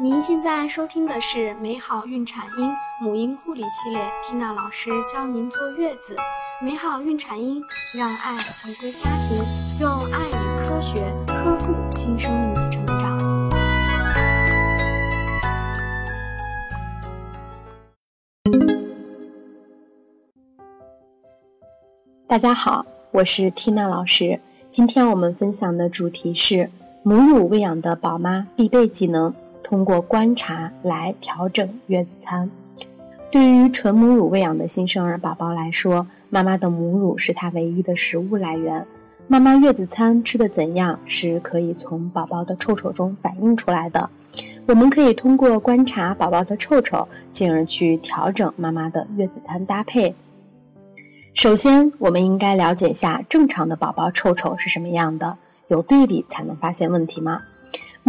您现在收听的是美好孕产婴母婴护理系列缇娜老师教您坐月子。美好孕产婴，让爱回归家庭，用爱与科学呵护新生命的成长。大家好，我是缇娜老师。今天我们分享的主题是母乳喂养的宝妈必备技能。通过观察来调整月子餐。对于纯母乳喂养的新生儿宝宝来说，妈妈的母乳是他唯一的食物来源。妈妈月子餐吃的怎样，是可以从宝宝的臭臭中反映出来的。我们可以通过观察宝宝的臭臭，进而去调整妈妈的月子餐搭配。首先，我们应该了解下正常的宝宝臭臭是什么样的，有对比才能发现问题吗？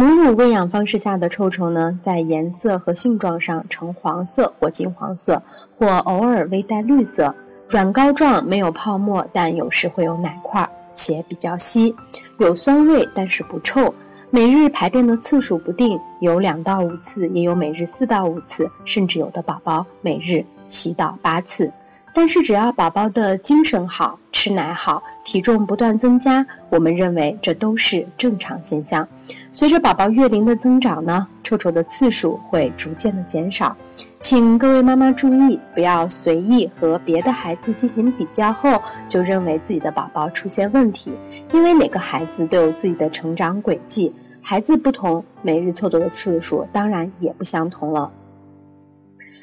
母乳喂养方式下的臭臭呢，在颜色和性状上呈黄色或金黄色，或偶尔微带绿色，软膏状，没有泡沫，但有时会有奶块，且比较稀，有酸味，但是不臭。每日排便的次数不定，有两到五次，也有每日四到五次，甚至有的宝宝每日七到八次。但是只要宝宝的精神好，吃奶好，体重不断增加，我们认为这都是正常现象。随着宝宝月龄的增长呢，臭臭的次数会逐渐的减少。请各位妈妈注意，不要随意和别的孩子进行比较后就认为自己的宝宝出现问题，因为每个孩子都有自己的成长轨迹，孩子不同，每日臭臭的次数当然也不相同了。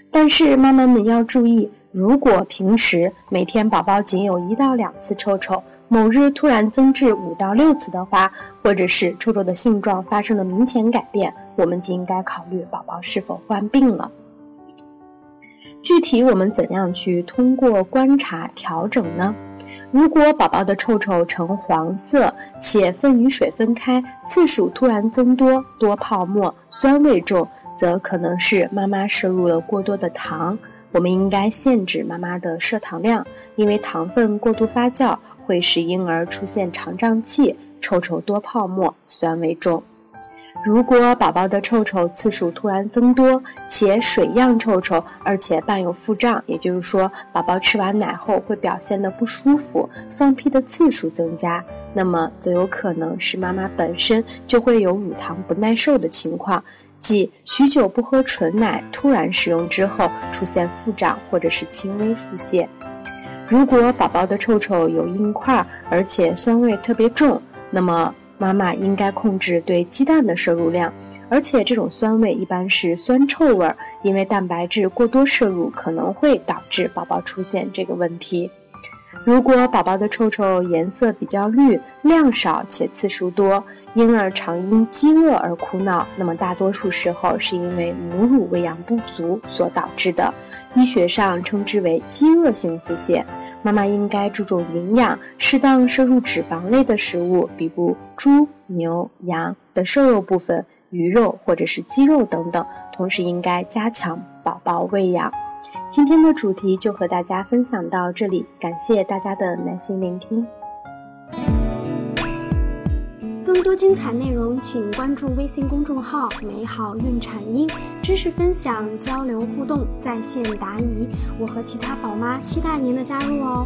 但是妈妈们要注意。如果平时每天宝宝仅有一到两次臭臭，某日突然增至五到六次的话，或者是臭臭的性状发生了明显改变，我们就应该考虑宝宝是否患病了。具体我们怎样去通过观察调整呢？如果宝宝的臭臭呈黄色，且粪与水分开，次数突然增多，多泡沫，酸味重，则可能是妈妈摄入了过多的糖。我们应该限制妈妈的摄糖量，因为糖分过度发酵会使婴儿出现肠胀气、臭臭多泡沫、酸味重。如果宝宝的臭臭次数突然增多，且水样臭臭，而且伴有腹胀，也就是说宝宝吃完奶后会表现的不舒服，放屁的次数增加，那么则有可能是妈妈本身就会有乳糖不耐受的情况。即许久不喝纯奶，突然使用之后出现腹胀或者是轻微腹泻。如果宝宝的臭臭有硬块，而且酸味特别重，那么妈妈应该控制对鸡蛋的摄入量，而且这种酸味一般是酸臭味，因为蛋白质过多摄入可能会导致宝宝出现这个问题。如果宝宝的臭臭颜色比较绿、量少且次数多，婴儿常因饥饿而哭闹，那么大多数时候是因为母乳喂养不足所导致的，医学上称之为饥饿性腹泻。妈妈应该注重营养，适当摄入脂肪类的食物，比如猪、牛、羊的瘦肉部分、鱼肉或者是鸡肉等等，同时应该加强宝宝喂养。今天的主题就和大家分享到这里，感谢大家的耐心聆听。更多精彩内容，请关注微信公众号“美好孕产音”，知识分享、交流互动、在线答疑，我和其他宝妈期待您的加入哦。